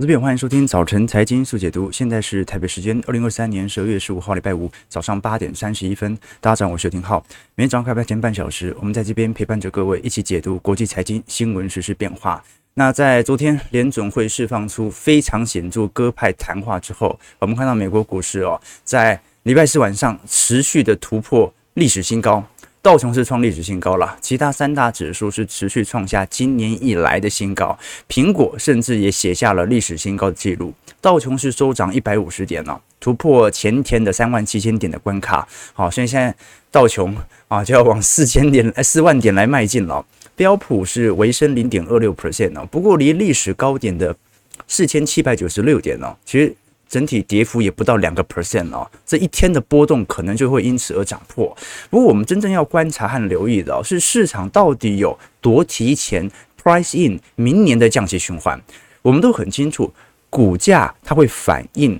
这边欢迎收听早晨财经速解读，现在是台北时间二零二三年十二月十五号礼拜五早上八点三十一分。大家好，我是廷浩。每天早上开盘前半小时，我们在这边陪伴着各位一起解读国际财经新闻时事变化。那在昨天联总会释放出非常显著鸽派谈话之后，我们看到美国股市哦，在礼拜四晚上持续的突破历史新高。道琼斯创历史新高了，其他三大指数是持续创下今年以来的新高，苹果甚至也写下了历史新高的记录。道琼斯收涨一百五十点了，突破前天的三万七千点的关卡。好，所以现在道琼啊就要往四千点、四万点来迈进了。标普是微升零点二六 percent 呢，不过离历史高点的四千七百九十六点呢，其实。整体跌幅也不到两个 percent 哦，这一天的波动可能就会因此而涨破。不过我们真正要观察和留意的，是市场到底有多提前 price in 明年的降息循环。我们都很清楚，股价它会反映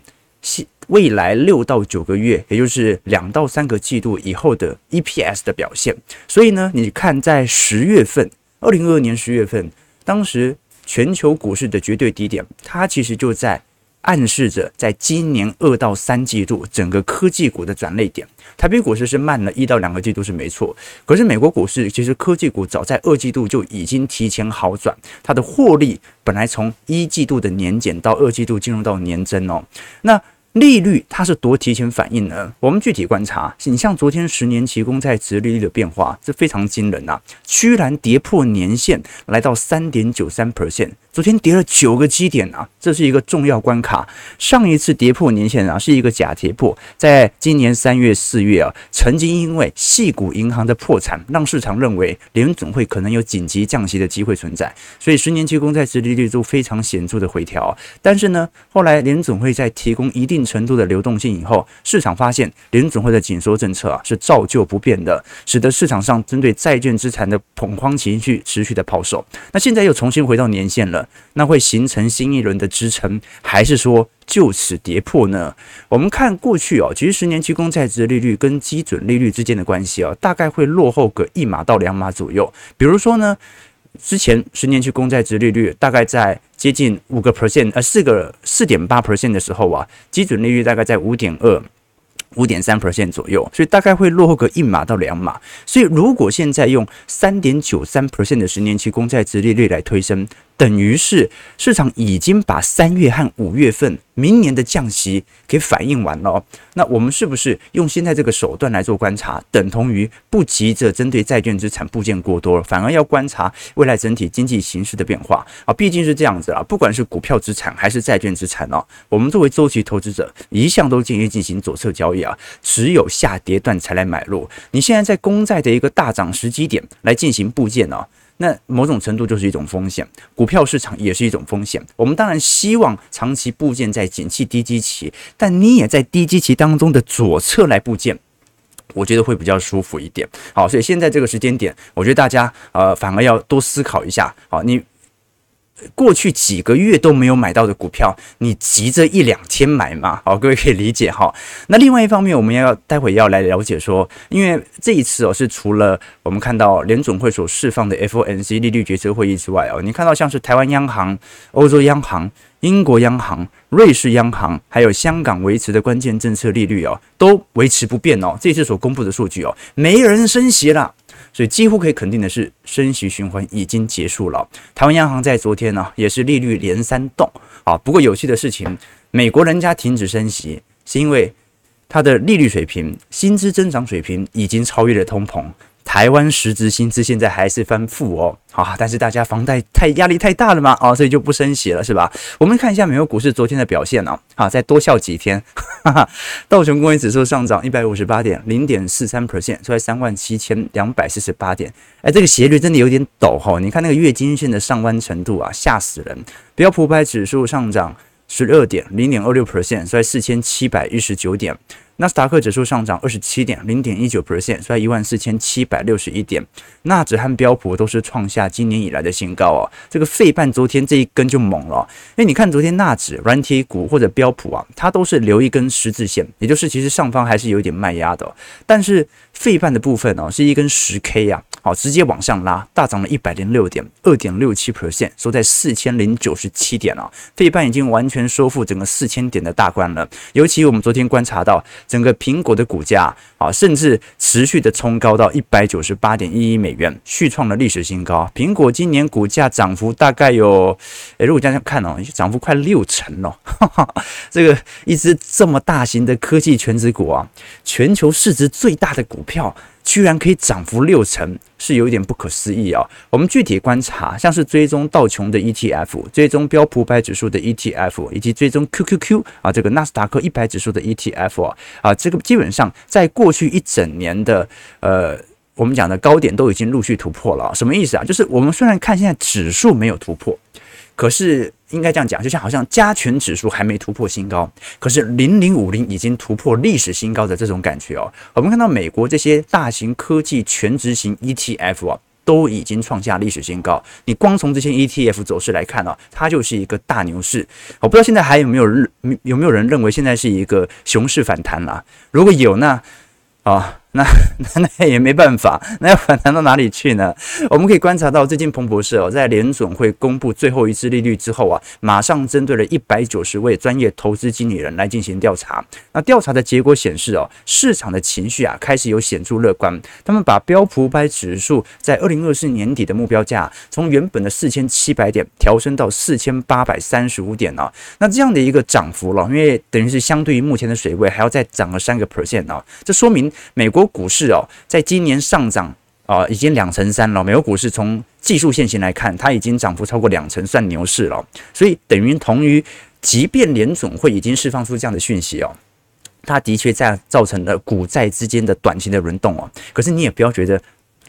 未来六到九个月，也就是两到三个季度以后的 EPS 的表现。所以呢，你看在十月份，二零二二年十月份，当时全球股市的绝对低点，它其实就在。暗示着，在今年二到三季度，整个科技股的转捩点，台北股市是慢了一到两个季度是没错，可是美国股市其实科技股早在二季度就已经提前好转，它的获利本来从一季度的年减到二季度进入到年增哦，那。利率它是多提前反应呢？我们具体观察，你像昨天十年期公债殖利率的变化，这非常惊人呐，居然跌破年线，来到三点九三 percent，昨天跌了九个基点啊，这是一个重要关卡。上一次跌破年线啊，是一个假跌破，在今年三月、四月啊，曾经因为细谷银行的破产，让市场认为联准会可能有紧急降息的机会存在，所以十年期公债殖利率都非常显著的回调。但是呢，后来联准会在提供一定程度的流动性以后，市场发现联准会的紧缩政策啊是照旧不变的，使得市场上针对债券资产的恐慌情绪持续的抛售。那现在又重新回到年线了，那会形成新一轮的支撑，还是说就此跌破呢？我们看过去哦，其实十年期公债值利率跟基准利率之间的关系啊，大概会落后个一码到两码左右。比如说呢，之前十年期公债值利率大概在。接近五个 percent，呃，四个四点八 percent 的时候啊，基准利率大概在五点二、五点三 percent 左右，所以大概会落后个一码到两码。所以如果现在用三点九三 percent 的十年期公债值利率来推升，等于是市场已经把三月和五月份明年的降息给反映完了。那我们是不是用现在这个手段来做观察，等同于不急着针对债券资产部件过多，反而要观察未来整体经济形势的变化啊？毕竟是这样子啊，不管是股票资产还是债券资产哦，我们作为周期投资者，一向都建议进行左侧交易啊，只有下跌段才来买入。你现在在公债的一个大涨时机点来进行部件呢？那某种程度就是一种风险，股票市场也是一种风险。我们当然希望长期部件在景气低基期，但你也在低基期当中的左侧来部件，我觉得会比较舒服一点。好，所以现在这个时间点，我觉得大家呃反而要多思考一下。好，你。过去几个月都没有买到的股票，你急着一两天买嘛？好，各位可以理解哈。那另外一方面，我们要待会要来了解说，因为这一次哦，是除了我们看到联总会所释放的 FOMC 利率决策会议之外哦，你看到像是台湾央行、欧洲央行、英国央行、瑞士央行，还有香港维持的关键政策利率哦，都维持不变哦。这次所公布的数据哦，没人升息了。所以几乎可以肯定的是，升息循环已经结束了。台湾央行在昨天呢，也是利率连三动啊。不过有趣的事情，美国人家停止升息，是因为它的利率水平、薪资增长水平已经超越了通膨。台湾实质薪资现在还是翻负哦，好，但是大家房贷太压力太大了嘛，哦，所以就不升息了，是吧？我们看一下美国股市昨天的表现哦，啊，再多笑几天，哈哈，道琼工业指数上涨一百五十八点，零点四三 percent，收在三万七千两百四十八点，哎，这个斜率真的有点陡哈，你看那个月均线的上弯程度啊，吓死人。标普五百指数上涨十二点，零点二六 percent，收在四千七百一十九点。纳斯达克指数上涨二十七点零点一九 percent，收在一万四千七百六十一点。纳指和标普都是创下今年以来的新高哦。这个费半昨天这一根就猛了，因为你看昨天纳指、软体股或者标普啊，它都是留一根十字线，也就是其实上方还是有一点卖压的。但是费半的部分哦，是一根十 K 啊，好，直接往上拉，大涨了一百零六点，二点六七 percent，收在四千零九十七点啊。费半已经完全收复整个四千点的大关了。尤其我们昨天观察到，整个苹果的股价啊，甚至持续的冲高到一百九十八点一一美元，续创了历史新高。苹果今年股价涨幅大概有，诶，如果这样看哦，涨幅快六成了。哈哈，这个一只这么大型的科技全值股啊，全球市值最大的股票。居然可以涨幅六成，是有点不可思议啊！我们具体观察，像是追踪道琼的 ETF、追踪标普五百指数的 ETF，以及追踪 QQQ 啊这个纳斯达克一百指数的 ETF 啊，啊这个基本上在过去一整年的呃我们讲的高点都已经陆续突破了。什么意思啊？就是我们虽然看现在指数没有突破，可是。应该这样讲，就像好像加权指数还没突破新高，可是零零五零已经突破历史新高的这种感觉哦。我们看到美国这些大型科技全值型 ETF 啊，都已经创下历史新高。你光从这些 ETF 走势来看呢，它就是一个大牛市。我不知道现在还有没有人有没有人认为现在是一个熊市反弹啊？如果有，那啊。那 那那也没办法，那要反弹到哪里去呢？我们可以观察到，最近彭博社哦，在联准会公布最后一次利率之后啊，马上针对了一百九十位专业投资经理人来进行调查。那调查的结果显示哦，市场的情绪啊开始有显著乐观。他们把标普五百指数在二零二四年底的目标价从原本的四千七百点调升到四千八百三十五点啊。那这样的一个涨幅了，因为等于是相对于目前的水位还要再涨了三个 percent 啊。这说明美国。国股市哦，在今年上涨啊，已经两成三了。美国股市从技术线型来看，它已经涨幅超过两成，算牛市了。所以等于同于，即便联总会已经释放出这样的讯息哦，它的确在造成了股债之间的短期的轮动哦。可是你也不要觉得。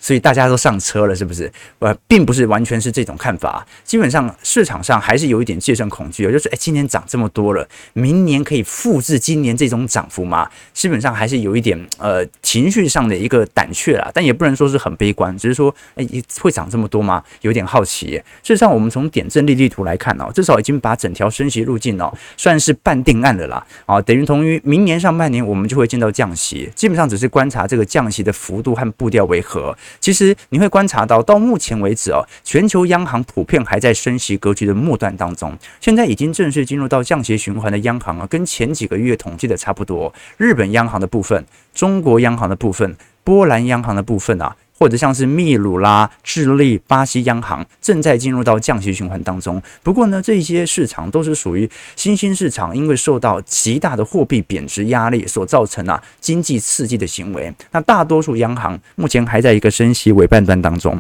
所以大家都上车了，是不是？呃，并不是完全是这种看法。基本上市场上还是有一点借胜恐惧，就是诶，今年涨这么多了，明年可以复制今年这种涨幅吗？基本上还是有一点呃情绪上的一个胆怯啦，但也不能说是很悲观，只是说诶，会涨这么多吗？有点好奇。事实上，我们从点阵利率图来看哦，至少已经把整条升息路径哦算是半定案了啦。啊，等于同于明年上半年我们就会见到降息，基本上只是观察这个降息的幅度和步调为何。其实你会观察到，到目前为止啊，全球央行普遍还在升息格局的末端当中。现在已经正式进入到降息循环的央行啊，跟前几个月统计的差不多。日本央行的部分、中国央行的部分、波兰央行的部分啊。或者像是秘鲁啦、智利、巴西央行正在进入到降息循环当中。不过呢，这些市场都是属于新兴市场，因为受到极大的货币贬值压力所造成啊经济刺激的行为。那大多数央行目前还在一个升息尾半段当中。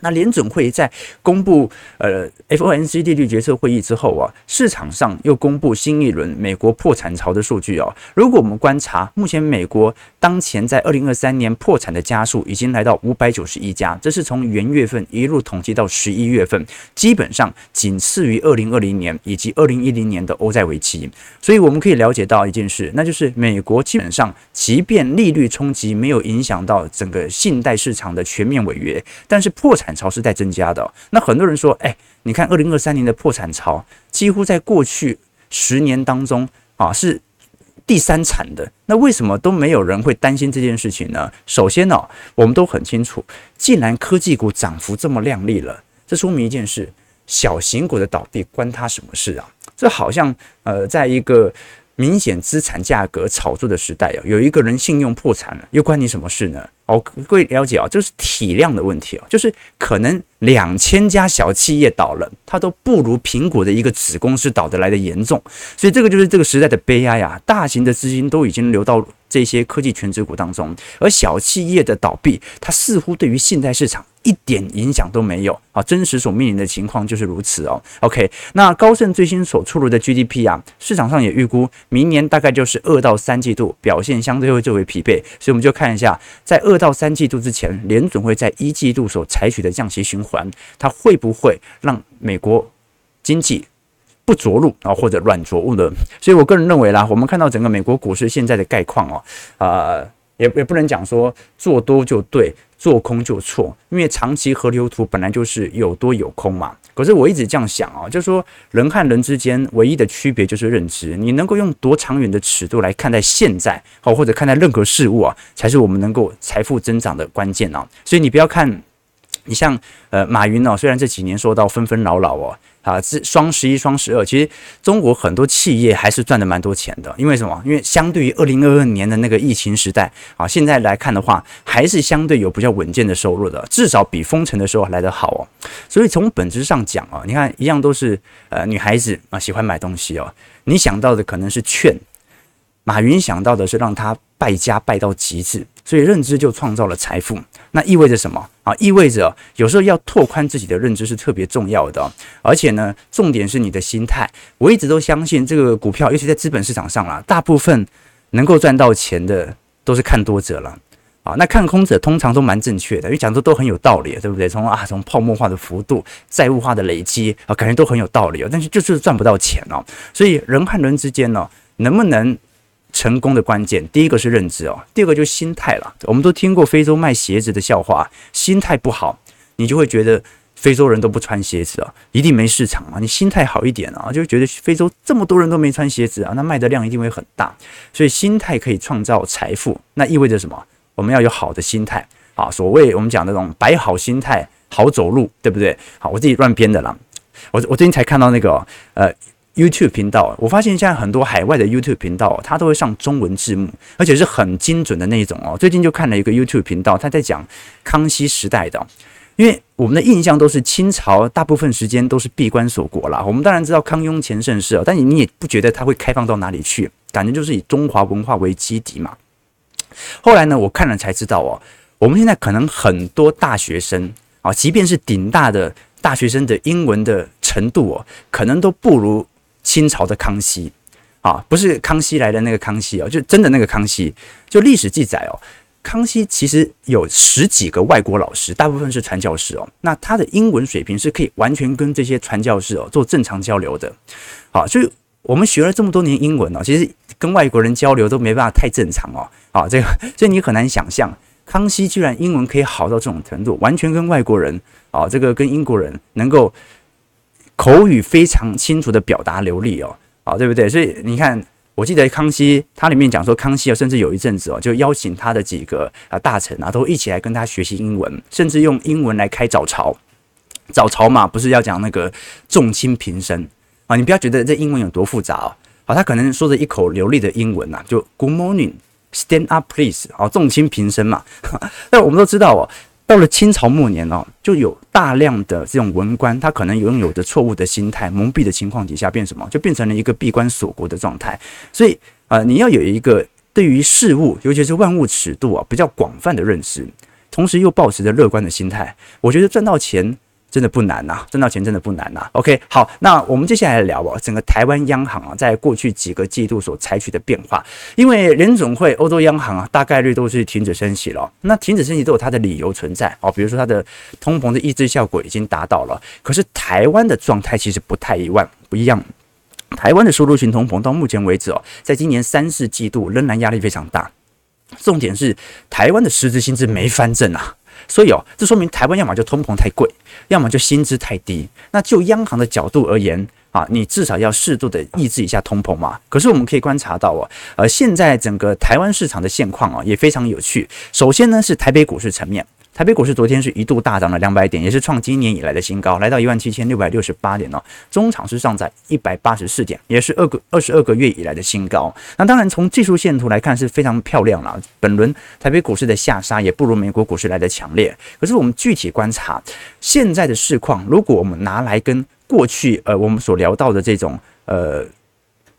那联准会在公布呃 FOMC 利率决策会议之后啊，市场上又公布新一轮美国破产潮的数据哦。如果我们观察目前美国当前在二零二三年破产的家数已经来到五百九十一家，这是从元月份一路统计到十一月份，基本上仅次于二零二零年以及二零一零年的欧债危机。所以我们可以了解到一件事，那就是美国基本上即便利率冲击没有影响到整个信贷市场的全面违约，但是破产。产潮是在增加的。那很多人说，哎，你看二零二三年的破产潮，几乎在过去十年当中啊是第三惨的。那为什么都没有人会担心这件事情呢？首先呢，我们都很清楚，既然科技股涨幅这么亮丽了，这说明一件事：小型股的倒闭关他什么事啊？这好像呃，在一个。明显资产价格炒作的时代啊，有一个人信用破产了，又关你什么事呢？哦，各位了解啊，就是体量的问题啊，就是可能两千家小企业倒了，它都不如苹果的一个子公司倒得来的严重，所以这个就是这个时代的悲哀啊！大型的资金都已经流到这些科技权值股当中，而小企业的倒闭，它似乎对于信贷市场。一点影响都没有啊！真实所面临的情况就是如此哦。OK，那高盛最新所出炉的 GDP 啊，市场上也预估明年大概就是二到三季度表现相对会最为疲惫，所以我们就看一下，在二到三季度之前，联准会在一季度所采取的降息循环，它会不会让美国经济不着陆啊，或者软着陆呢？所以我个人认为啦，我们看到整个美国股市现在的概况哦，啊、呃。也也不能讲说做多就对，做空就错，因为长期河流图本来就是有多有空嘛。可是我一直这样想啊，就是说人和人之间唯一的区别就是认知，你能够用多长远的尺度来看待现在，好或者看待任何事物啊，才是我们能够财富增长的关键啊。所以你不要看，你像呃马云哦，虽然这几年说到纷纷扰扰哦。啊，这双十一、双十二，其实中国很多企业还是赚的蛮多钱的。因为什么？因为相对于二零二二年的那个疫情时代啊，现在来看的话，还是相对有比较稳健的收入的，至少比封城的时候来得好哦。所以从本质上讲啊，你看一样都是呃女孩子啊喜欢买东西哦，你想到的可能是劝，马云想到的是让他败家败到极致，所以认知就创造了财富。那意味着什么啊？意味着有时候要拓宽自己的认知是特别重要的，而且呢，重点是你的心态。我一直都相信，这个股票，尤其在资本市场上啦，大部分能够赚到钱的都是看多者了啊。那看空者通常都蛮正确的，因为讲的都很有道理，对不对？从啊，从泡沫化的幅度、债务化的累积啊，感觉都很有道理哦。但是就是赚不到钱哦。所以人和人之间呢，能不能？成功的关键，第一个是认知哦，第二个就是心态了。我们都听过非洲卖鞋子的笑话，心态不好，你就会觉得非洲人都不穿鞋子啊，一定没市场啊。你心态好一点啊，就觉得非洲这么多人都没穿鞋子啊，那卖的量一定会很大。所以心态可以创造财富，那意味着什么？我们要有好的心态啊。所谓我们讲那种摆好心态，好走路，对不对？好，我自己乱编的啦。我我最近才看到那个呃。YouTube 频道，我发现现在很多海外的 YouTube 频道，它都会上中文字幕，而且是很精准的那一种哦。最近就看了一个 YouTube 频道，他在讲康熙时代的，因为我们的印象都是清朝大部分时间都是闭关锁国啦。我们当然知道康雍乾盛世哦，但你也不觉得它会开放到哪里去，感觉就是以中华文化为基底嘛。后来呢，我看了才知道哦，我们现在可能很多大学生啊，即便是顶大的大学生的英文的程度哦，可能都不如。清朝的康熙，啊，不是康熙来的那个康熙哦，就真的那个康熙。就历史记载哦，康熙其实有十几个外国老师，大部分是传教士哦。那他的英文水平是可以完全跟这些传教士哦做正常交流的。好，所以我们学了这么多年英文哦，其实跟外国人交流都没办法太正常哦。啊，这个，所以你很难想象，康熙居然英文可以好到这种程度，完全跟外国人啊，这个跟英国人能够。口语非常清楚的表达流利哦，啊，对不对？所以你看，我记得康熙他里面讲说，康熙啊，甚至有一阵子哦，就邀请他的几个啊大臣啊，都一起来跟他学习英文，甚至用英文来开早朝。早朝嘛，不是要讲那个众卿平身啊？你不要觉得这英文有多复杂哦，好，他可能说着一口流利的英文呐，就 Good morning, stand up, please，啊，众卿平身嘛。但我们都知道哦。到了清朝末年哦，就有大量的这种文官，他可能拥有着错误的心态，蒙蔽的情况底下，变什么？就变成了一个闭关锁国的状态。所以啊、你要有一个对于事物，尤其是万物尺度啊，比较广泛的认识，同时又保持着乐观的心态，我觉得赚到钱。真的不难呐，赚到钱真的不难呐。OK，好，那我们接下来聊哦，整个台湾央行啊，在过去几个季度所采取的变化。因为联总会、欧洲央行啊，大概率都是停止升息了。那停止升息都有它的理由存在哦，比如说它的通膨的抑制效果已经达到了。可是台湾的状态其实不太一样，不一样。台湾的输入性通膨到目前为止哦，在今年三四季度仍然压力非常大。重点是台湾的实质薪资没翻正啊。所以哦，这说明台湾要么就通膨太贵，要么就薪资太低。那就央行的角度而言啊，你至少要适度的抑制一下通膨嘛。可是我们可以观察到哦，呃，现在整个台湾市场的现况啊，也非常有趣。首先呢，是台北股市层面。台北股市昨天是一度大涨了两百点，也是创今年以来的新高，来到一万七千六百六十八点哦。中场是上涨一百八十四点，也是二个二十二个月以来的新高。那当然从技术线图来看是非常漂亮了。本轮台北股市的下杀也不如美国股市来的强烈。可是我们具体观察现在的市况，如果我们拿来跟过去呃我们所聊到的这种呃。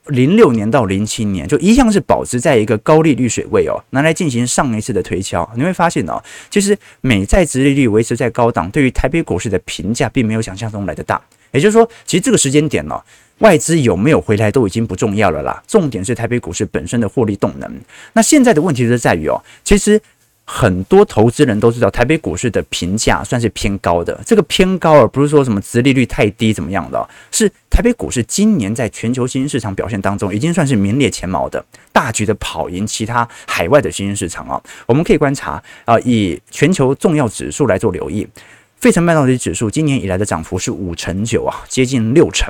零六年到零七年，就一向是保持在一个高利率水位哦，拿来进行上一次的推敲。你会发现哦，其实美债殖利率维持在高档，对于台北股市的评价并没有想象中来的大。也就是说，其实这个时间点哦，外资有没有回来都已经不重要了啦。重点是台北股市本身的获利动能。那现在的问题就在于哦，其实很多投资人都知道，台北股市的评价算是偏高的。这个偏高，而不是说什么殖利率太低怎么样的，是台北股市今年在全球新兴市场表现当中，已经算是名列前茅的，大局的跑赢其他海外的新兴市场啊。我们可以观察啊，以全球重要指数来做留意。费城半导体指数今年以来的涨幅是五成九啊，接近六成。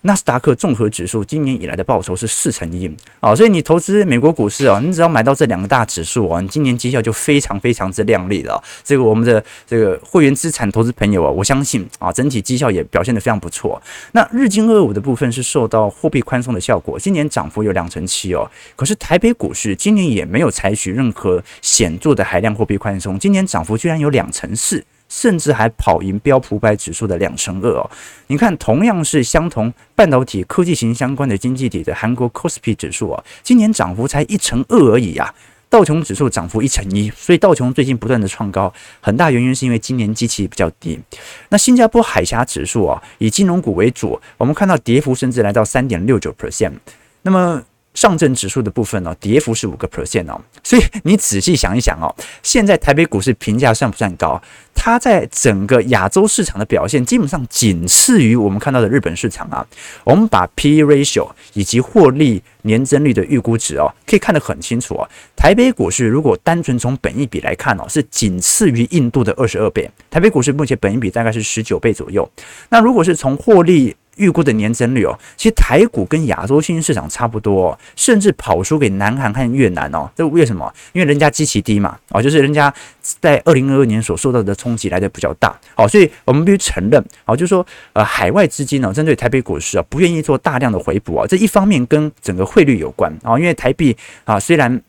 纳斯达克综合指数今年以来的报酬是四成一啊，所以你投资美国股市啊，你只要买到这两个大指数啊，你今年绩效就非常非常之亮丽了。这个我们的这个会员资产投资朋友啊，我相信啊，整体绩效也表现得非常不错。那日经二五的部分是受到货币宽松的效果，今年涨幅有两成七哦。可是台北股市今年也没有采取任何显著的海量货币宽松，今年涨幅居然有两成四。甚至还跑赢标普百指数的两成二哦！你看，同样是相同半导体科技型相关的经济体的韩国 KOSPI 指数啊，今年涨幅才一成二而已啊。道琼指数涨幅一成一，所以道琼最近不断的创高，很大原因是因为今年基期比较低。那新加坡海峡指数啊，以金融股为主，我们看到跌幅甚至来到三点六九 percent。那么上证指数的部分呢，跌幅是五个 percent 哦，所以你仔细想一想哦，现在台北股市评价算不算高？它在整个亚洲市场的表现，基本上仅次于我们看到的日本市场啊。我们把 P/E ratio 以及获利年增率的预估值哦，可以看得很清楚哦。台北股市如果单纯从本益比来看哦，是仅次于印度的二十二倍。台北股市目前本益比大概是十九倍左右。那如果是从获利预估的年增率哦，其实台股跟亚洲新兴市场差不多，甚至跑输给南韩和越南哦。这为什么？因为人家基期低嘛，哦，就是人家在二零二二年所受到的冲击来的比较大，好，所以我们必须承认，好，就是说，呃，海外资金呢，针对台北股市啊，不愿意做大量的回补啊，这一方面跟整个汇率有关啊，因为台币啊，虽然。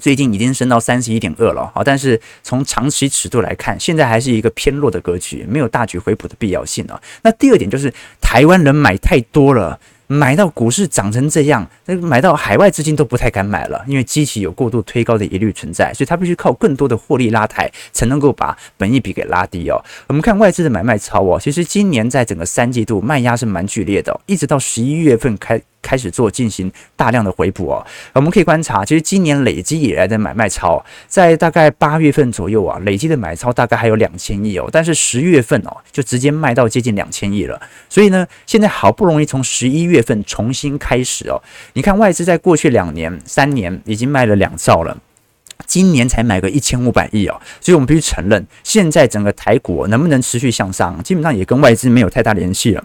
最近已经升到三十一点二了，好，但是从长期尺度来看，现在还是一个偏弱的格局，没有大举回补的必要性啊。那第二点就是台湾人买太多了。买到股市涨成这样，那买到海外资金都不太敢买了，因为基期有过度推高的疑虑存在，所以它必须靠更多的获利拉抬，才能够把本益比给拉低哦。我们看外资的买卖超哦，其实今年在整个三季度卖压是蛮剧烈的，一直到十一月份开开始做进行大量的回补哦。我们可以观察，其实今年累积以来的买卖超，在大概八月份左右啊，累积的买超大概还有两千亿哦，但是十月份哦，就直接卖到接近两千亿了。所以呢，现在好不容易从十一月。份重新开始哦，你看外资在过去两年、三年已经卖了两兆了，今年才买个一千五百亿哦，所以我们必须承认，现在整个台股能不能持续向上，基本上也跟外资没有太大联系了。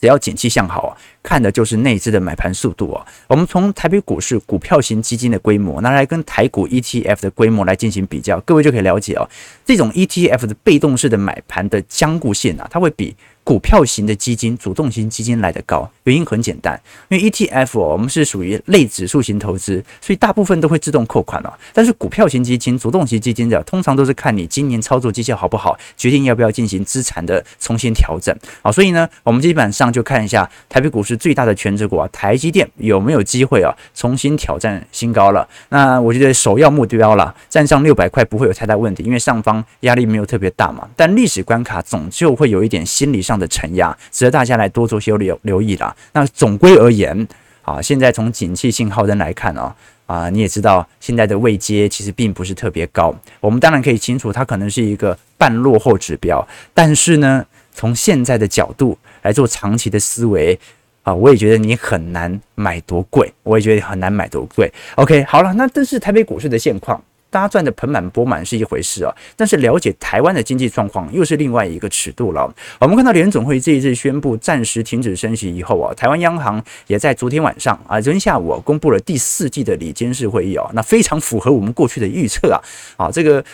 只要景气向好啊，看的就是内资的买盘速度哦。我们从台北股市股票型基金的规模拿来跟台股 ETF 的规模来进行比较，各位就可以了解哦，这种 ETF 的被动式的买盘的僵固性啊，它会比。股票型的基金、主动型基金来得高，原因很简单，因为 ETF，我们是属于类指数型投资，所以大部分都会自动扣款了。但是股票型基金、主动型基金的，通常都是看你今年操作绩效好不好，决定要不要进行资产的重新调整。好，所以呢，我们基本上就看一下台北股市最大的权值股啊，台积电有没有机会啊，重新挑战新高了。那我觉得首要目标了，站上六百块不会有太大问题，因为上方压力没有特别大嘛。但历史关卡总就会有一点心理上的承压，值得大家来多做些留留意啦。那总归而言，啊，现在从景气信号灯来看哦，啊，你也知道现在的位阶其实并不是特别高。我们当然可以清楚，它可能是一个半落后指标，但是呢，从现在的角度来做长期的思维，啊，我也觉得你很难买多贵，我也觉得很难买多贵。OK，好了，那这是台北股市的现况。大家赚得盆满钵满是一回事啊，但是了解台湾的经济状况又是另外一个尺度了。我们看到联总会这一次宣布暂时停止升息以后啊，台湾央行也在昨天晚上啊，昨天下午啊，公布了第四季的里监事会议啊，那非常符合我们过去的预测啊，啊这个。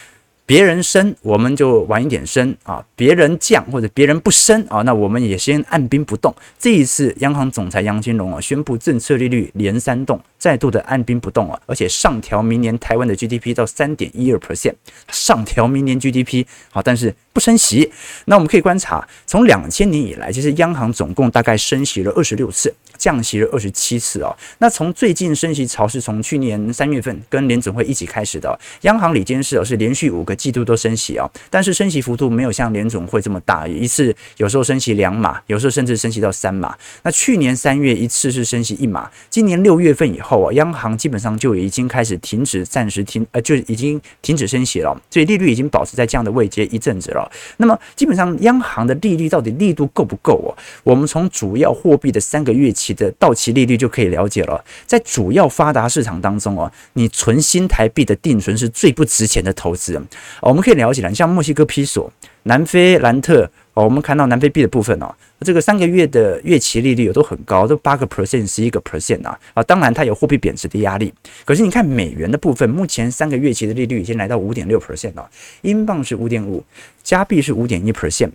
别人升，我们就晚一点升啊；别人降或者别人不升啊，那我们也先按兵不动。这一次，央行总裁杨金龙啊宣布政策利率连三动，再度的按兵不动啊，而且上调明年台湾的 GDP 到三点一二 percent，上调明年 GDP 好，但是不升息。那我们可以观察，从两千年以来，其实央行总共大概升息了二十六次。降息了二十七次哦。那从最近升息潮是从去年三月份跟联准会一起开始的，央行里监事哦是连续五个季度都升息哦，但是升息幅度没有像联准会这么大，一次有时候升息两码，有时候甚至升息到三码。那去年三月一次是升息一码，今年六月份以后啊，央行基本上就已经开始停止，暂时停呃就已经停止升息了，所以利率已经保持在这样的位阶一阵子了。那么基本上央行的利率到底力度够不够哦？我们从主要货币的三个月期的到期利率就可以了解了。在主要发达市场当中哦，你存新台币的定存是最不值钱的投资。我们可以了解了，你像墨西哥比索、南非兰特哦，我们看到南非币的部分哦，这个三个月的月期利率都很高，都八个 percent、十一个 percent 啊啊，当然它有货币贬值的压力。可是你看美元的部分，目前三个月期的利率已经来到五点六 percent 了，英镑是五点五，加币是五点一 percent。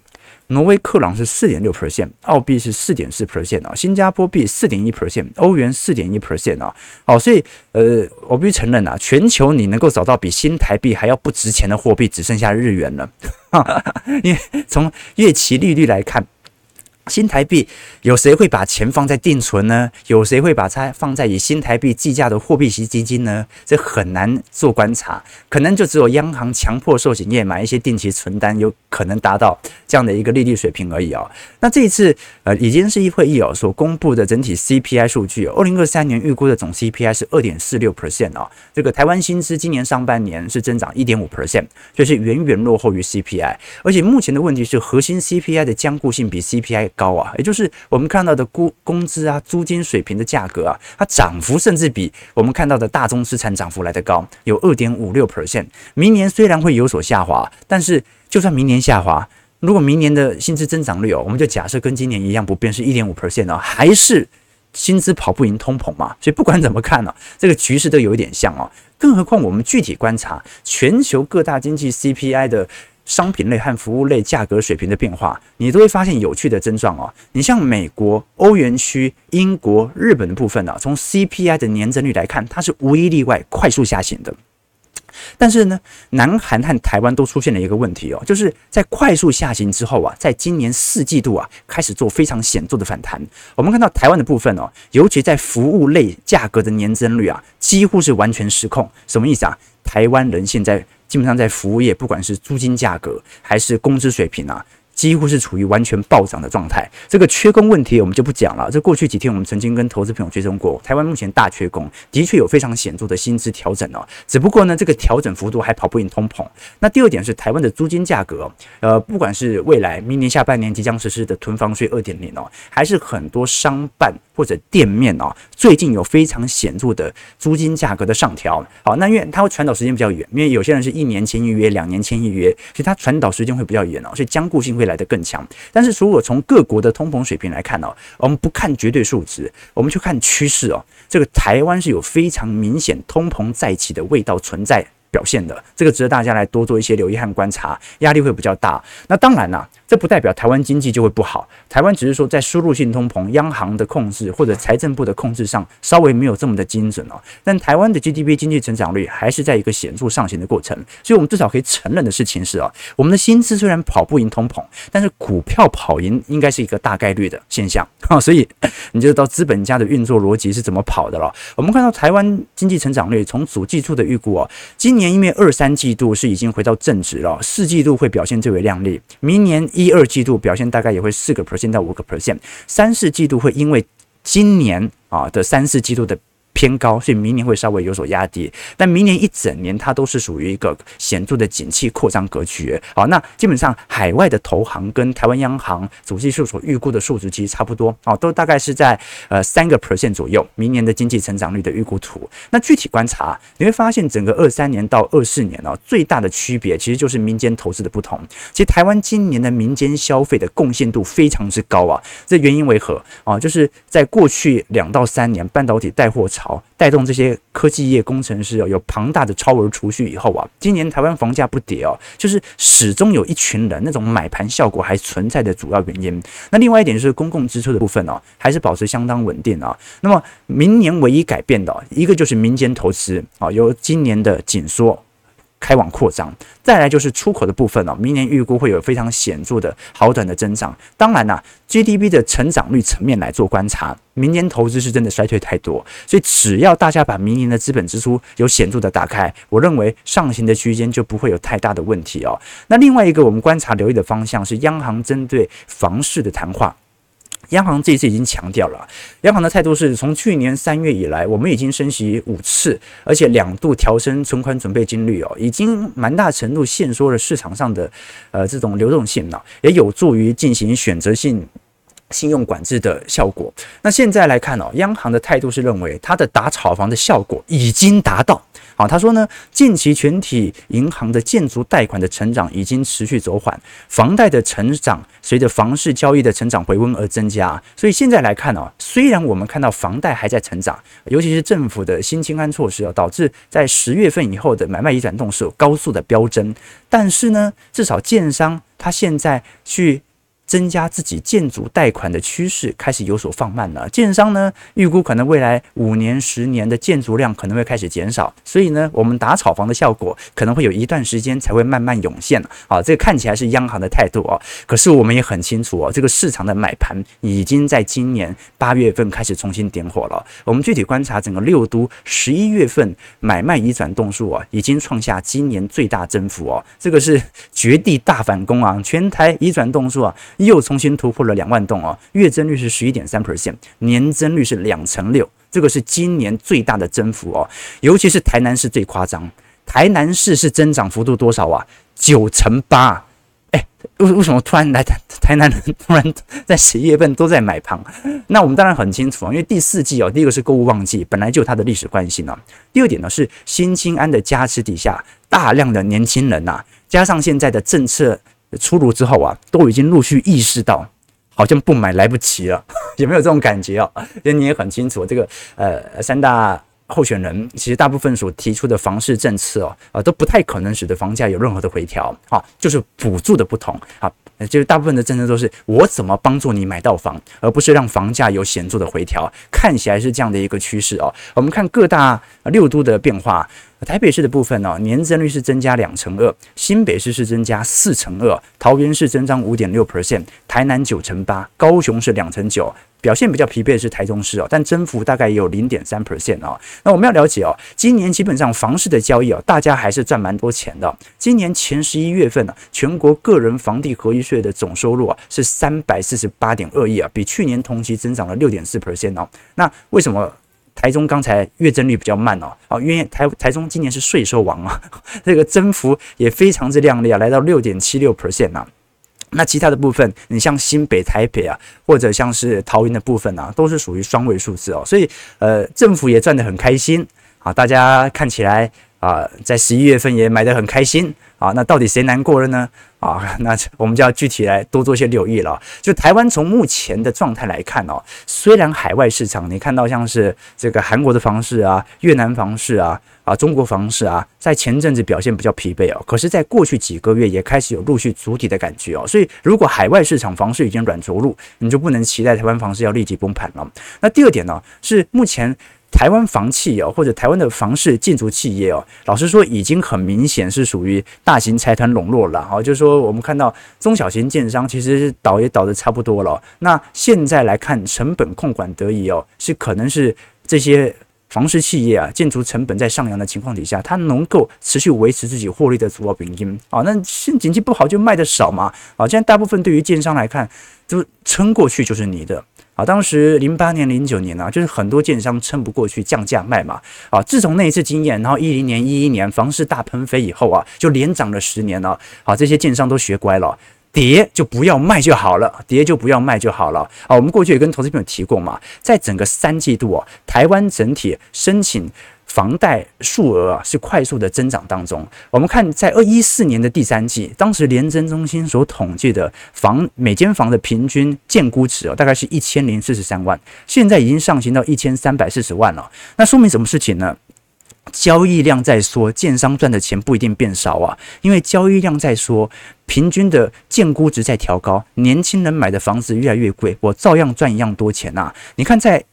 挪威克朗是四点六 percent，澳币是四点四 percent 啊，新加坡币四点一 percent，欧元四点一 percent 啊，好，所以呃，我必须承认啊，全球你能够找到比新台币还要不值钱的货币，只剩下日元了，因为从月期利率来看。新台币有谁会把钱放在定存呢？有谁会把它放在以新台币计价的货币型基金呢？这很难做观察，可能就只有央行强迫寿险业买一些定期存单，有可能达到这样的一个利率水平而已哦。那这一次呃，已经是议会议哦所公布的整体 CPI 数据，二零二三年预估的总 CPI 是二点四六 percent 哦。这个台湾薪资今年上半年是增长一点五 percent，就是远远落后于 CPI，而且目前的问题是核心 CPI 的僵固性比 CPI 高啊，也就是我们看到的工工资啊、租金水平的价格啊，它涨幅甚至比我们看到的大宗资产涨幅来得高，有二点五六 percent。明年虽然会有所下滑，但是就算明年下滑，如果明年的薪资增长率哦，我们就假设跟今年一样不变，是一点五 percent 哦，还是薪资跑不赢通膨嘛？所以不管怎么看呢，这个局势都有一点像哦。更何况我们具体观察全球各大经济 CPI 的。商品类和服务类价格水平的变化，你都会发现有趣的征状哦。你像美国、欧元区、英国、日本的部分呢，从 CPI 的年增率来看，它是无一例外快速下行的。但是呢，南韩和台湾都出现了一个问题哦，就是在快速下行之后啊，在今年四季度啊，开始做非常显著的反弹。我们看到台湾的部分哦，尤其在服务类价格的年增率啊，几乎是完全失控。什么意思啊？台湾人现在。基本上在服务业，不管是租金价格还是工资水平啊。几乎是处于完全暴涨的状态，这个缺工问题我们就不讲了。这过去几天我们曾经跟投资朋友追踪过，台湾目前大缺工，的确有非常显著的薪资调整哦。只不过呢，这个调整幅度还跑不赢通膨。那第二点是台湾的租金价格，呃，不管是未来明年下半年即将实施的囤房税二点零哦，还是很多商办或者店面哦，最近有非常显著的租金价格的上调。好，那因为它会传导时间比较远，因为有些人是一年签一约，两年签一约，所以它传导时间会比较远哦，所以僵固性会来得更强，但是如果从各国的通膨水平来看哦，我们不看绝对数值，我们去看趋势哦，这个台湾是有非常明显通膨再起的味道存在。表现的这个值得大家来多做一些留意和观察，压力会比较大。那当然啦，这不代表台湾经济就会不好。台湾只是说在输入性通膨、央行的控制或者财政部的控制上稍微没有这么的精准哦。但台湾的 GDP 经济成长率还是在一个显著上行的过程。所以，我们至少可以承认的事情是啊，我们的薪资虽然跑不赢通膨，但是股票跑赢应该是一个大概率的现象啊。所以，你就知道资本家的运作逻辑是怎么跑的了。我们看到台湾经济成长率从主计处的预估哦，今年因为二三季度是已经回到正值了，四季度会表现最为亮丽。明年一二季度表现大概也会四个 percent 到五个 percent，三四季度会因为今年啊的三四季度的。偏高，所以明年会稍微有所压低，但明年一整年它都是属于一个显著的景气扩张格局。好，那基本上海外的投行跟台湾央行主计处所预估的数值其实差不多，哦，都大概是在呃三个 percent 左右。明年的经济成长率的预估图，那具体观察你会发现，整个二三年到二四年哦，最大的区别其实就是民间投资的不同。其实台湾今年的民间消费的贡献度非常之高啊，这原因为何啊？就是在过去两到三年半导体带货潮。带动这些科技业工程师哦，有庞大的超额储蓄以后啊，今年台湾房价不跌哦，就是始终有一群人那种买盘效果还存在的主要原因。那另外一点就是公共支出的部分哦，还是保持相当稳定啊。那么明年唯一改变的一个就是民间投资啊，由今年的紧缩。开往扩张。再来就是出口的部分哦，明年预估会有非常显著的好转的增长。当然啦，GDP 的成长率层面来做观察，明年投资是真的衰退太多，所以只要大家把明年的资本支出有显著的打开，我认为上行的区间就不会有太大的问题哦。那另外一个我们观察留意的方向是央行针对房市的谈话。央行这一次已经强调了，央行的态度是从去年三月以来，我们已经升息五次，而且两度调升存款准备金率哦，已经蛮大程度限缩了市场上的呃这种流动性了，也有助于进行选择性信用管制的效果。那现在来看哦，央行的态度是认为它的打炒房的效果已经达到。好，他说呢，近期全体银行的建筑贷款的成长已经持续走缓，房贷的成长随着房市交易的成长回温而增加。所以现在来看哦，虽然我们看到房贷还在成长，尤其是政府的新清安措施啊，导致在十月份以后的买卖移转动数有高速的飙增，但是呢，至少建商他现在去。增加自己建筑贷款的趋势开始有所放慢了。建商呢，预估可能未来五年、十年的建筑量可能会开始减少，所以呢，我们打炒房的效果可能会有一段时间才会慢慢涌现。啊，这个看起来是央行的态度哦，可是我们也很清楚哦，这个市场的买盘已经在今年八月份开始重新点火了。我们具体观察整个六都十一月份买卖移转动数啊，已经创下今年最大增幅哦，这个是绝地大反攻啊，全台移转动数啊。又重新突破了两万栋哦，月增率是十一点三 percent，年增率是两成六，这个是今年最大的增幅哦。尤其是台南市最夸张，台南市是增长幅度多少啊？九成八。哎，为为什么突然来台台南突然在十一月份都在买房？那我们当然很清楚啊，因为第四季哦，第一个是购物旺季，本来就它的历史关系呢。第二点呢是新青安的加持底下，大量的年轻人呐，加上现在的政策。出炉之后啊，都已经陆续意识到，好像不买来不及了，有没有这种感觉啊？因为你也很清楚，这个呃三大候选人其实大部分所提出的房市政策哦，啊都不太可能使得房价有任何的回调啊，就是补助的不同啊。就是大部分的政策都是我怎么帮助你买到房，而不是让房价有显著的回调。看起来是这样的一个趋势哦。我们看各大六都的变化，台北市的部分呢，年增率是增加两成二，新北市是增加四成二，桃园市增长五点六 percent，台南九成八，高雄是两成九。表现比较疲惫的是台中市哦，但增幅大概也有零点三 percent 哦。那我们要了解哦，今年基本上房市的交易哦，大家还是赚蛮多钱的。今年前十一月份呢，全国个人房地合一税的总收入啊是三百四十八点二亿啊，比去年同期增长了六点四 percent 哦。那为什么台中刚才月增率比较慢哦？啊，因为台台中今年是税收王啊，这个增幅也非常之亮丽啊，来到六点七六 percent 啊。那其他的部分，你像新北、台北啊，或者像是桃园的部分啊，都是属于双位数字哦。所以，呃，政府也赚得很开心啊，大家看起来啊，在十一月份也买得很开心啊。那到底谁难过了呢？啊，那我们就要具体来多做些留意了。就台湾从目前的状态来看哦，虽然海外市场你看到像是这个韩国的房市啊、越南房市啊、啊中国房市啊，在前阵子表现比较疲惫哦，可是，在过去几个月也开始有陆续筑底的感觉哦。所以，如果海外市场房市已经软着陆，你就不能期待台湾房市要立即崩盘了。那第二点呢，是目前。台湾房企哦，或者台湾的房市建筑企业哦，老实说，已经很明显是属于大型财团笼络了哦。就是说，我们看到中小型建商其实倒也倒得差不多了。那现在来看，成本控管得宜哦，是可能是这些房市企业啊，建筑成本在上扬的情况底下，它能够持续维持自己获利的主要原因啊。那现经济不好就卖得少嘛啊。现在大部分对于建商来看，就撑过去就是你的。啊，当时零八年、零九年啊，就是很多建商撑不过去，降价卖嘛。啊，自从那一次经验，然后一零年、一一年房市大喷飞以后啊，就连涨了十年了。好，这些建商都学乖了，跌就不要卖就好了，跌就不要卖就好了。啊，我们过去也跟投资朋友提过嘛，在整个三季度啊，台湾整体申请。房贷数额啊是快速的增长当中，我们看在二一四年的第三季，当时联征中心所统计的房每间房的平均建估值哦，大概是一千零四十三万，现在已经上行到一千三百四十万了。那说明什么事情呢？交易量在缩，建商赚的钱不一定变少啊，因为交易量在缩，平均的建估值在调高，年轻人买的房子越来越贵，我照样赚一样多钱呐。你看在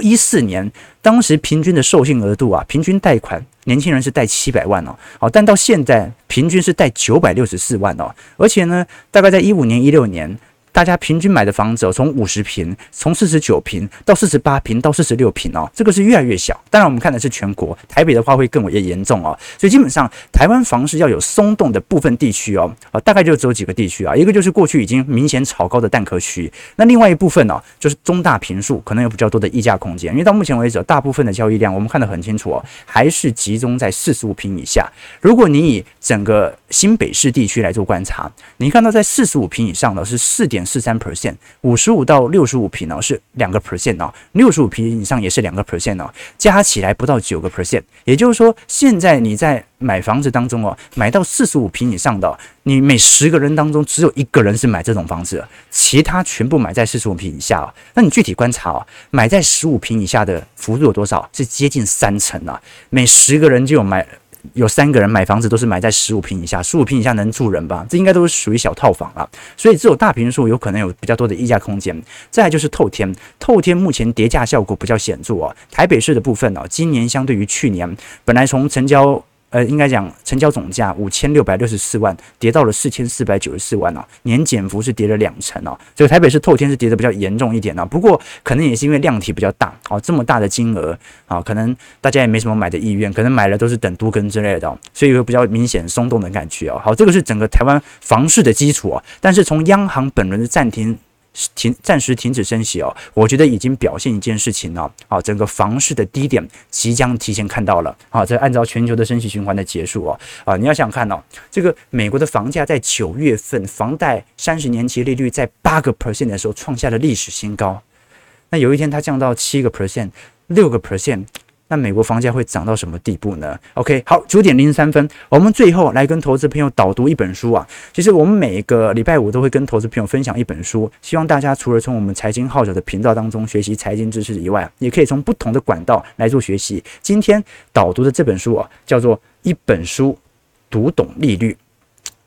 一四年。当时平均的授信额度啊，平均贷款年轻人是贷七百万哦，好，但到现在平均是贷九百六十四万哦，而且呢，大概在一五年、一六年。大家平均买的房子哦，从五十平，从四十九平到四十八平到四十六平哦，这个是越来越小。当然，我们看的是全国，台北的话会更为严重哦。所以基本上，台湾房市要有松动的部分地区哦，啊，大概就只有几个地区啊，一个就是过去已经明显炒高的蛋壳区，那另外一部分呢，就是中大平数，可能有比较多的溢价空间。因为到目前为止，大部分的交易量我们看得很清楚哦，还是集中在四十五平以下。如果你以整个新北市地区来做观察，你看到在四十五平以上的是四点。四三 percent，五十五到六十五平呢是两个 percent 哦，六十五平以上也是两个 percent 哦，加起来不到九个 percent。也就是说，现在你在买房子当中哦，买到四十五平以上的，你每十个人当中只有一个人是买这种房子，其他全部买在四十五平以下哦。那你具体观察哦，买在十五平以下的幅度有多少？是接近三成啊，每十个人就有买。有三个人买房子都是买在十五平以下，十五平以下能住人吧？这应该都是属于小套房了，所以只有大平数有可能有比较多的溢价空间。再就是透天，透天目前叠价效果比较显著哦。台北市的部分哦，今年相对于去年，本来从成交。呃，应该讲成交总价五千六百六十四万，跌到了四千四百九十四万哦，年减幅是跌了两成哦。这个台北市透天是跌得比较严重一点哦，不过可能也是因为量体比较大哦，这么大的金额啊，可能大家也没什么买的意愿，可能买了都是等都更之类的，所以有比较明显松动的感觉哦。好，这个是整个台湾房市的基础哦，但是从央行本轮的暂停。停，暂时停止升息哦，我觉得已经表现一件事情了，啊，整个房市的低点即将提前看到了，啊，这按照全球的升息循环的结束哦，啊，你要想看哦，这个美国的房价在九月份房贷三十年期利率在八个 percent 的时候创下了历史新高，那有一天它降到七个 percent，六个 percent。那美国房价会涨到什么地步呢？OK，好，九点零三分，我们最后来跟投资朋友导读一本书啊。其实我们每个礼拜五都会跟投资朋友分享一本书，希望大家除了从我们财经号角的频道当中学习财经知识以外，也可以从不同的管道来做学习。今天导读的这本书啊，叫做《一本书读懂利率》。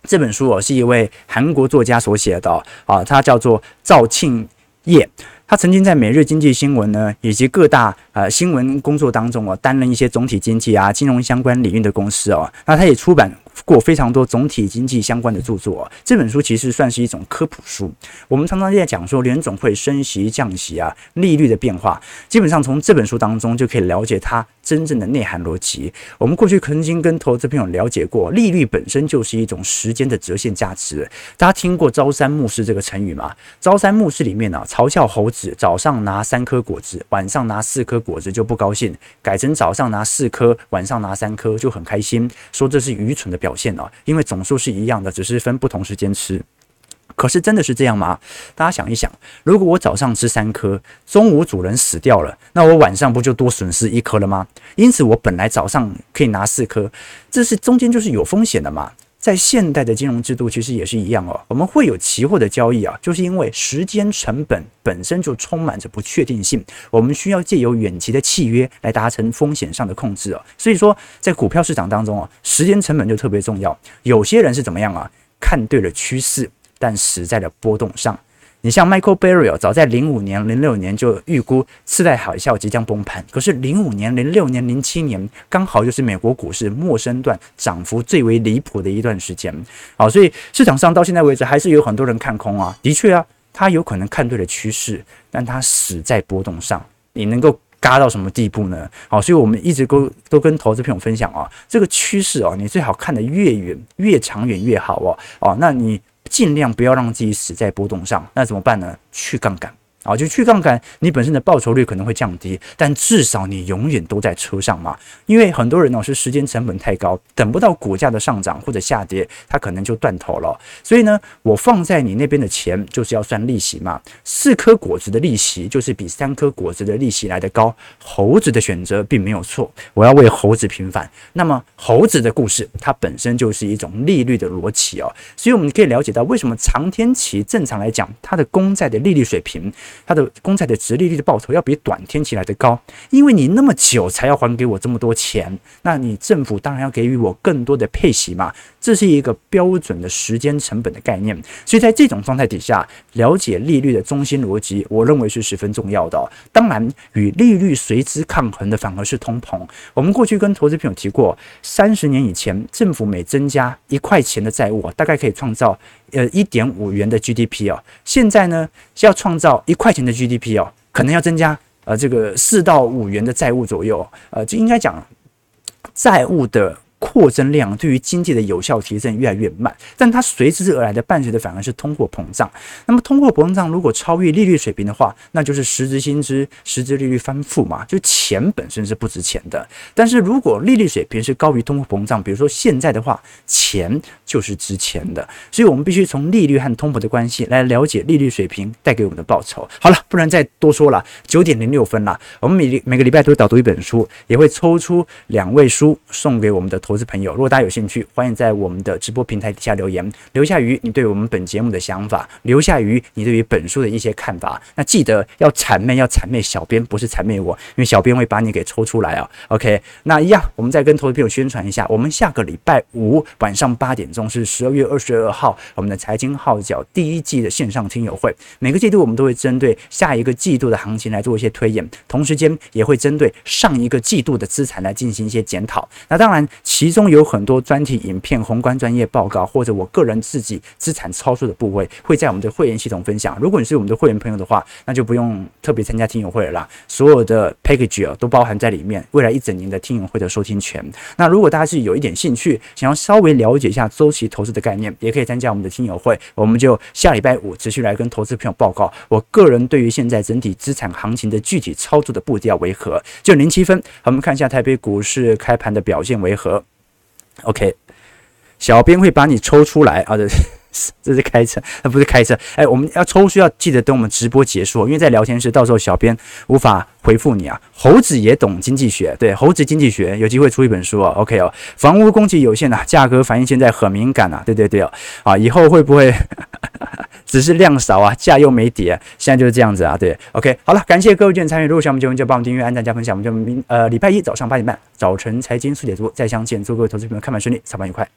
这本书啊，是一位韩国作家所写的啊，他叫做赵庆业。他曾经在每日经济新闻呢，以及各大呃新闻工作当中哦，担任一些总体经济啊、金融相关领域的公司哦。那他也出版过非常多总体经济相关的著作。这本书其实算是一种科普书。我们常常在讲说联总会升息降息啊，利率的变化，基本上从这本书当中就可以了解他真正的内涵逻辑。我们过去曾经跟投资朋友了解过，利率本身就是一种时间的折现价值。大家听过“朝三暮四”这个成语吗？“朝三暮四”里面呢、啊，嘲笑猴子。早上拿三颗果子，晚上拿四颗果子就不高兴，改成早上拿四颗，晚上拿三颗就很开心，说这是愚蠢的表现啊，因为总数是一样的，只是分不同时间吃。可是真的是这样吗？大家想一想，如果我早上吃三颗，中午主人死掉了，那我晚上不就多损失一颗了吗？因此我本来早上可以拿四颗，这是中间就是有风险的嘛。在现代的金融制度，其实也是一样哦。我们会有期货的交易啊，就是因为时间成本本身就充满着不确定性，我们需要借由远期的契约来达成风险上的控制啊。所以说，在股票市场当中啊，时间成本就特别重要。有些人是怎么样啊？看对了趋势，但死在了波动上。你像 Michael Burry 早在零五年、零六年就预估次贷海啸即将崩盘，可是零五年、零六年、零七年刚好就是美国股市末升段涨幅最为离谱的一段时间。好，所以市场上到现在为止还是有很多人看空啊。的确啊，他有可能看对了趋势，但他死在波动上。你能够嘎到什么地步呢？好，所以我们一直都都跟投资朋友分享啊，这个趋势哦，你最好看得越远、越长远越好哦。哦，那你。尽量不要让自己死在波动上，那怎么办呢？去杠杆。啊，就去杠杆，你本身的报酬率可能会降低，但至少你永远都在车上嘛。因为很多人呢是时间成本太高，等不到股价的上涨或者下跌，他可能就断头了。所以呢，我放在你那边的钱就是要算利息嘛。四颗果子的利息就是比三颗果子的利息来得高。猴子的选择并没有错，我要为猴子平反。那么猴子的故事，它本身就是一种利率的逻辑哦。所以我们可以了解到，为什么长天期正常来讲，它的公债的利率水平。它的公债的殖利率的报酬要比短天期来的高，因为你那么久才要还给我这么多钱，那你政府当然要给予我更多的配息嘛，这是一个标准的时间成本的概念。所以在这种状态底下，了解利率的中心逻辑，我认为是十分重要的。当然，与利率随之抗衡的反而是通膨。我们过去跟投资朋友提过，三十年以前，政府每增加一块钱的债务，大概可以创造呃一点五元的 GDP 哦。现在呢，是要创造一块钱的 GDP 哦，可能要增加呃这个四到五元的债务左右。呃，就应该讲债务的。扩增量对于经济的有效提振越来越慢，但它随之而来的伴随的反而是通货膨胀。那么通货膨胀如果超越利率水平的话，那就是实质薪资、实质利率翻负嘛，就钱本身是不值钱的。但是如果利率水平是高于通货膨胀，比如说现在的话，钱就是值钱的。所以我们必须从利率和通膨的关系来了解利率水平带给我们的报酬。好了，不能再多说了，九点零六分了。我们每每个礼拜都会导读一本书，也会抽出两位书送给我们的投投资朋友，如果大家有兴趣，欢迎在我们的直播平台底下留言，留下于你对我们本节目的想法，留下于你对于本书的一些看法。那记得要谄媚，要谄媚小编，不是谄媚我，因为小编会把你给抽出来啊。OK，那一样，我们再跟投资朋友宣传一下，我们下个礼拜五晚上八点钟是十二月二十二号，我们的财经号角第一季的线上听友会。每个季度我们都会针对下一个季度的行情来做一些推演，同时间也会针对上一个季度的资产来进行一些检讨。那当然，其中有。很多专题影片、宏观专业报告，或者我个人自己资产操作的部位，会在我们的会员系统分享。如果你是我们的会员朋友的话，那就不用特别参加听友会了啦，所有的 package 都包含在里面。未来一整年的听友会的收听权。那如果大家是有一点兴趣，想要稍微了解一下周期投资的概念，也可以参加我们的听友会。我们就下礼拜五持续来跟投资朋友报告，我个人对于现在整体资产行情的具体操作的步调为何。就零七分，好，我们看一下台北股市开盘的表现为何。OK，小编会把你抽出来啊！这 这是开车，那不是开车。哎，我们要抽需要记得等我们直播结束，因为在聊天室到时候小编无法回复你啊。猴子也懂经济学，对，猴子经济学有机会出一本书啊。OK 哦，房屋供给有限啊，价格反应现在很敏感啊。对对对哦，啊，以后会不会 只是量少啊，价又没跌，现在就是这样子啊。对，OK，好了，感谢各位今天参与，如果喜欢我们节目就帮我们订阅、按赞、加分享，我们就明呃礼拜一早上八点半早晨财经速解读再相见，祝各位投资朋友看盘顺利，操盘愉快。